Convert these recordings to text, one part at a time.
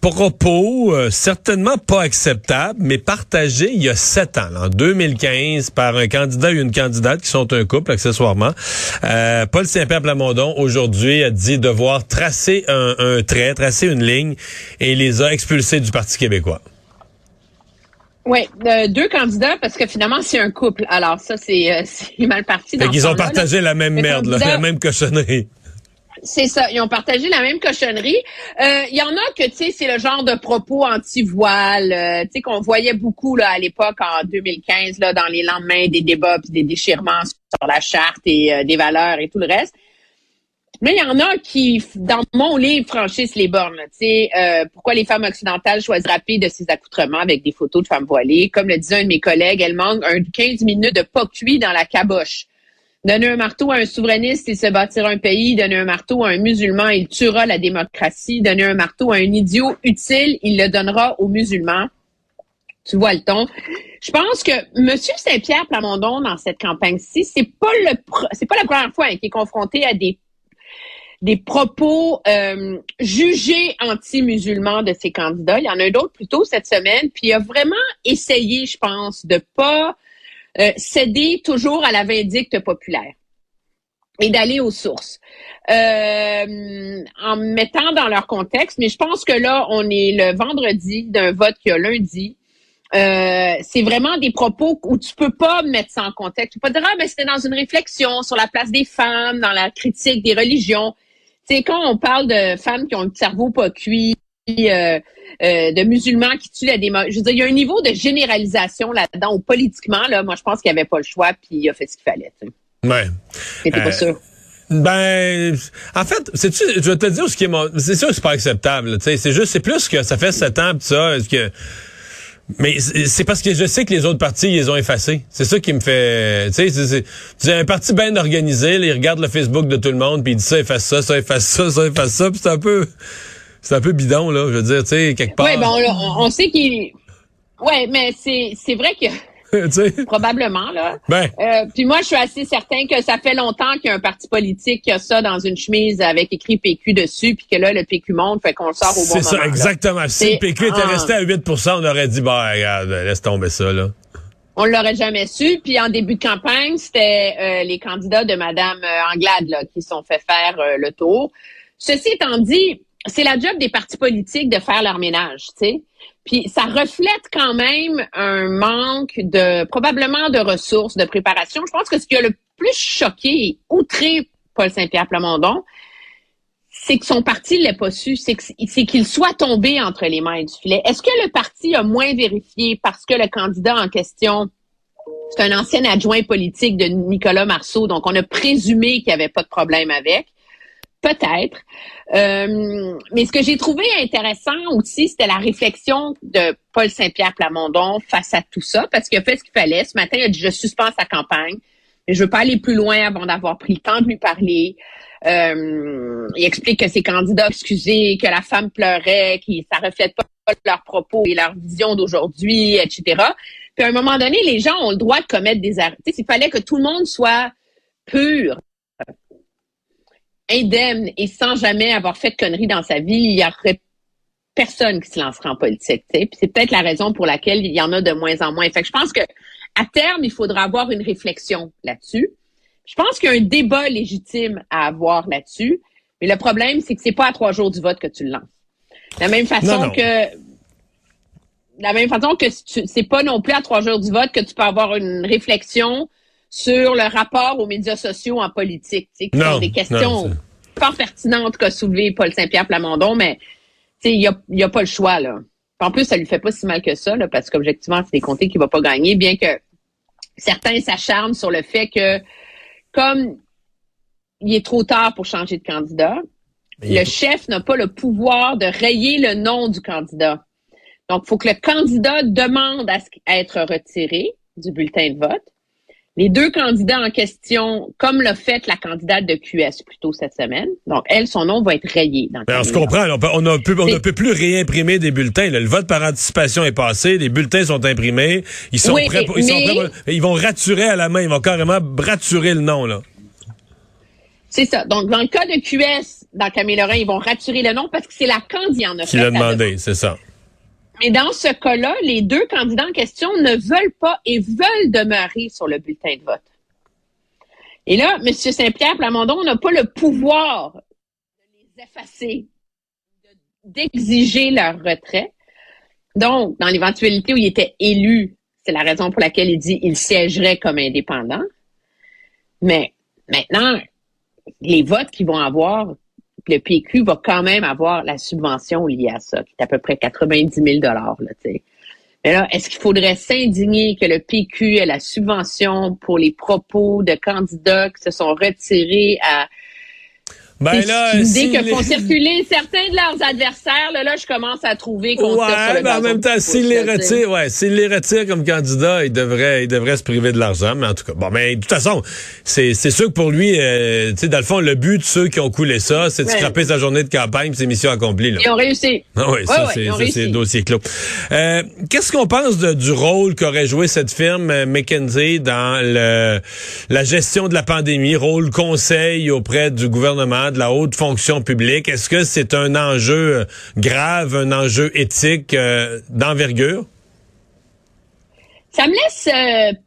propos euh, certainement pas acceptables, mais partagés il y a sept ans, en 2015, par un candidat et une candidate qui sont un couple accessoirement. Euh, Paul Saint-Pierre Plamondon aujourd'hui a dit devoir tracer un, un trait, tracer une ligne, et les a expulsés du Parti québécois. Oui, euh, deux candidats parce que finalement c'est un couple. Alors ça c'est euh, mal parti. Fait qu'ils ont partagé la même merde, là, la même cochonnerie. C'est ça, ils ont partagé la même cochonnerie. Il euh, y en a que, tu sais, c'est le genre de propos anti-voile, euh, tu sais, qu'on voyait beaucoup là à l'époque en 2015, là, dans les lendemains des débats puis des déchirements sur la charte et euh, des valeurs et tout le reste. Mais il y en a qui, dans mon livre, franchissent les bornes. Tu sais, pourquoi les femmes occidentales choisissent rapide de ces accoutrements avec des photos de femmes voilées. Comme le disait un de mes collègues, elles manquent un 15 minutes de pas cuit dans la caboche. Donner un marteau à un souverainiste, il se bâtira un pays. Donner un marteau à un musulman, il tuera la démocratie. Donner un marteau à un idiot utile, il le donnera aux musulmans. Tu vois le ton. Je pense que M. Saint-Pierre Plamondon, dans cette campagne-ci, c'est pas pas la première fois hein, qu'il est confronté à des propos euh, jugés anti-musulmans de ses candidats. Il y en a eu d'autres plus tôt cette semaine, puis il a vraiment essayé, je pense, de pas euh, céder toujours à la vindicte populaire et d'aller aux sources. Euh, en mettant dans leur contexte, mais je pense que là, on est le vendredi d'un vote qui a lundi. Euh, c'est vraiment des propos où tu peux pas mettre ça en contexte. Tu peux pas dire, ah, mais c'était dans une réflexion sur la place des femmes, dans la critique des religions. C'est quand on parle de femmes qui ont le cerveau pas cuit, euh, euh, de musulmans qui tuent la démocratie. Je veux dire, il y a un niveau de généralisation là-dedans où politiquement, là, moi, je pense qu'il n'y avait pas le choix, puis il a fait ce qu'il fallait. Tu sais. Ouais. C'était pas euh, sûr. Ben, en fait, c'est je vais te dire ce qui est c'est sûr que c'est pas acceptable. C'est juste, c'est plus que ça fait sept ans, pis ça, que. Mais c'est parce que je sais que les autres partis, ils les ont effacés. C'est ça qui me fait... Tu sais, un parti bien organisé, là, il regarde le Facebook de tout le monde, puis il dit ça, efface ça, ça, efface ça, ça, efface ça, puis c'est un peu c'est un peu bidon, là. Je veux dire, tu sais, quelque part. Oui, bon, on, on sait qu'il. Ouais, mais c'est, c'est vrai que. Probablement, là. Ben. Euh, puis moi, je suis assez certain que ça fait longtemps qu'il y a un parti politique qui a ça dans une chemise avec écrit PQ dessus, puis que là, le PQ monte, fait qu'on le sort au bon moment. C'est ça, exactement. Si le PQ était resté à 8 on aurait dit, bah, regarde, laisse tomber ça, là. On l'aurait jamais su. Puis en début de campagne, c'était euh, les candidats de Madame euh, Anglade là, qui sont fait faire le tour. Ceci étant dit, c'est la job des partis politiques de faire leur ménage, tu sais. Puis ça reflète quand même un manque de probablement de ressources, de préparation. Je pense que ce qui a le plus choqué et outré Paul Saint-Pierre Plamondon, c'est que son parti ne l'ait pas su, c'est qu'il soit tombé entre les mains du filet. Est-ce que le parti a moins vérifié parce que le candidat en question, c'est un ancien adjoint politique de Nicolas Marceau, donc on a présumé qu'il n'y avait pas de problème avec? Peut-être. Euh, mais ce que j'ai trouvé intéressant aussi, c'était la réflexion de Paul Saint-Pierre Plamondon face à tout ça, parce qu'il a fait ce qu'il fallait. Ce matin, il a dit, je suspends sa campagne, mais je veux pas aller plus loin avant d'avoir pris le temps de lui parler. Euh, il explique que ses candidats excusés, que la femme pleurait, que ça reflète pas leurs propos et leur vision d'aujourd'hui, etc. Puis à un moment donné, les gens ont le droit de commettre des erreurs. Il fallait que tout le monde soit pur, indemne et sans jamais avoir fait de conneries dans sa vie, il y aurait personne qui se lancerait en politique. Puis c'est peut-être la raison pour laquelle il y en a de moins en moins. Fait que je pense que à terme, il faudra avoir une réflexion là-dessus. Je pense qu'il y a un débat légitime à avoir là-dessus. Mais le problème, c'est que c'est pas à trois jours du vote que tu le lances. De la même façon que de la même façon que c'est pas non plus à trois jours du vote que tu peux avoir une réflexion sur le rapport aux médias sociaux en politique, qui sont des questions pas pertinentes qu'a soulevé Paul Saint-Pierre Plamondon, mais il n'y a, y a pas le choix. là. En plus, ça lui fait pas si mal que ça, là, parce qu'objectivement, c'est des comtés qu'il va pas gagner, bien que certains s'acharnent sur le fait que comme il est trop tard pour changer de candidat, le chef n'a pas le pouvoir de rayer le nom du candidat. Donc, il faut que le candidat demande à, à être retiré du bulletin de vote Les deux candidats en question, comme l'a fait la candidate de QS plutôt cette semaine, donc elle, son nom va être rayé. Dans Ben, on se comprend, on, peut- on, ne peut, on ne C'est- peut plus réimprimer des bulletins. là. Le vote par anticipation est passé, les bulletins sont imprimés, ils sont Oui, prêts pour, ils, sont mais- prêts pour- ils vont raturer à la main, ils vont carrément raturer le nom là. C'est ça. Donc, dans le cas de QS, dans Camille Lorrain, ils vont raturer le nom parce que c'est la candidate en a Qui l'a demandé, c'est ça. Mais dans ce cas-là, les deux candidats en question ne veulent pas et veulent demeurer sur le bulletin de vote. Et là, M. Saint-Pierre Plamondon n'a pas le pouvoir de les effacer, de- d'exiger leur retrait. Donc, dans l'éventualité où il était élu, c'est la raison pour laquelle il dit qu'il siégerait comme indépendant. Mais maintenant, les votes qu'ils vont avoir, le PQ va quand même avoir la subvention liée à ça, qui est à peu près 90 000 là, tu sais. Mais là, est-ce qu'il faudrait s'indigner que le PQ ait la subvention pour les propos de candidats qui se sont retirés à Ben c'est là, une si idée que les- font circuler certains de leurs adversaires. Là, là je commence à trouver qu'on sur Ouais, le mais en même temps, qui s'il pousse, les là, tu sais. retire, ouais, s'il les retire comme candidat, il devrait, il devrait se priver de l'argent. Mais en tout cas, bon, mais de toute façon, c'est, c'est sûr que pour lui, euh, tu sais, dans le fond, le but de ceux qui ont coulé ça, c'est de Ouais. scraper sa journée de campagne, c'est mission accomplie. Là. Ils ont réussi. Ah oui, ça, Ouais, c'est, ils ça, c'est dossier clos. Euh, qu'est-ce qu'on pense de- du rôle qu'aurait joué cette firme euh, McKinsey dans le, la gestion de la pandémie, rôle conseil auprès du gouvernement, de la haute fonction publique? Est-ce que c'est un enjeu euh, grave, un enjeu éthique euh, d'envergure? Ça me laisse euh,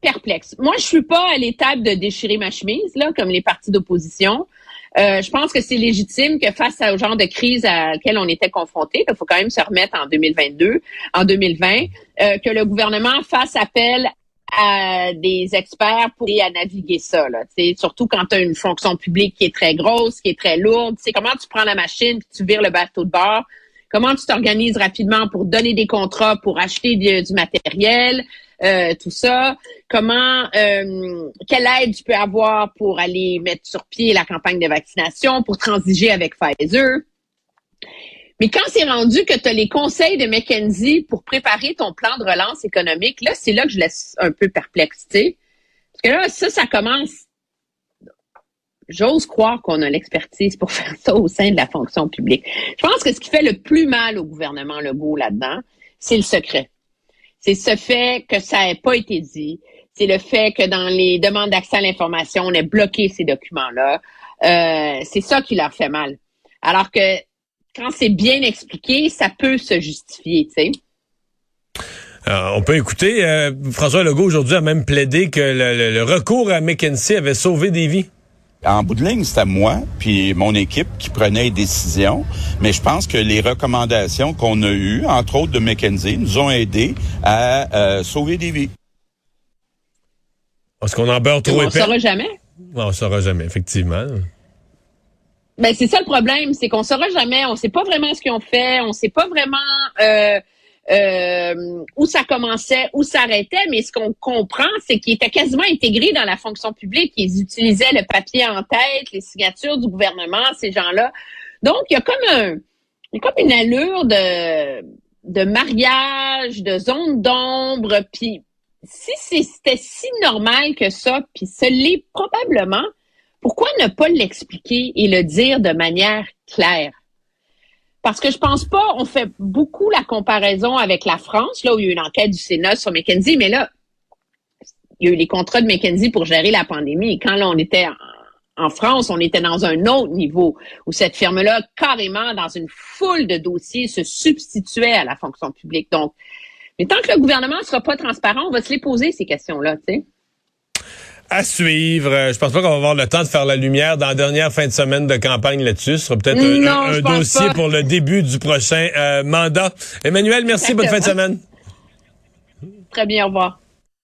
perplexe. Moi, je suis pas à l'étape de déchirer ma chemise, là, comme les partis d'opposition. Je pense que c'est légitime que face au genre de crise à laquelle on était confronté, il faut quand même se remettre en 2022, en 2020, euh, que le gouvernement fasse appel à des experts pour aider à naviguer ça. Là, surtout quand tu as une fonction publique qui est très grosse, qui est très lourde. Sais, comment tu prends la machine puis tu vires le bateau de bord? Comment tu t'organises rapidement pour donner des contrats, pour acheter du, du matériel, euh, tout ça? Comment, euh, quelle aide tu peux avoir pour aller mettre sur pied la campagne de vaccination, pour transiger avec Pfizer? Mais quand c'est rendu que tu as les conseils de McKenzie pour préparer ton plan de relance économique, là, c'est là que je laisse un peu perplexe. Parce que là, ça, ça commence. J'ose croire qu'on a l'expertise pour faire ça au sein de la fonction publique. Je pense que ce qui fait le plus mal au gouvernement Legault là-dedans, c'est le secret. C'est ce fait que ça n'ait pas été dit. C'est le fait que dans les demandes d'accès à l'information, on ait bloqué ces documents-là. Euh, c'est ça qui leur fait mal. Alors que quand c'est bien expliqué, ça peut se justifier, tu sais. Euh, on peut écouter. euh, François Legault aujourd'hui a même plaidé que le, le- le recours à McKinsey avait sauvé des vies. En bout de ligne, c'était moi puis mon équipe qui prenait les décisions, mais je pense que les recommandations qu'on a eues, entre autres de McKenzie, nous ont aidés à euh, sauver des vies. Est-ce qu'on en beurre trop on ne épais? saura jamais. On saura jamais, effectivement. Ben c'est ça le problème, c'est qu'on saura jamais, on sait pas vraiment ce qu'ils ont fait, on sait pas vraiment euh, euh, où ça commençait, où ça arrêtait, mais ce qu'on comprend, c'est qu'ils étaient quasiment intégrés dans la fonction publique. Ils utilisaient le papier en tête, les signatures du gouvernement, ces gens-là. Donc il y a comme un, comme une allure de de mariage, de zone d'ombre, puis si c'était si normal que ça, puis ce l'est probablement, pourquoi ne pas l'expliquer et le dire de manière claire? Parce que je pense pas, on fait beaucoup la comparaison avec la France, là où il y a eu une enquête du Sénat sur McKenzie, mais là, il y a eu les contrats de McKenzie pour gérer la pandémie. Quand là, on était en, en France, on était dans un autre niveau où cette firme-là, carrément, dans une foule de dossiers, se substituait à la fonction publique. Donc, mais tant que le gouvernement ne sera pas transparent, on va se les poser, ces questions-là, tu sais. À suivre. Euh, Je pense pas qu'on va avoir le temps de faire la lumière dans la dernière fin de semaine de campagne là-dessus. Ce sera peut-être un- dossier pas. pour le début du prochain euh, mandat. Emmanuel, merci. Bonne fin de semaine. Très bien, au revoir.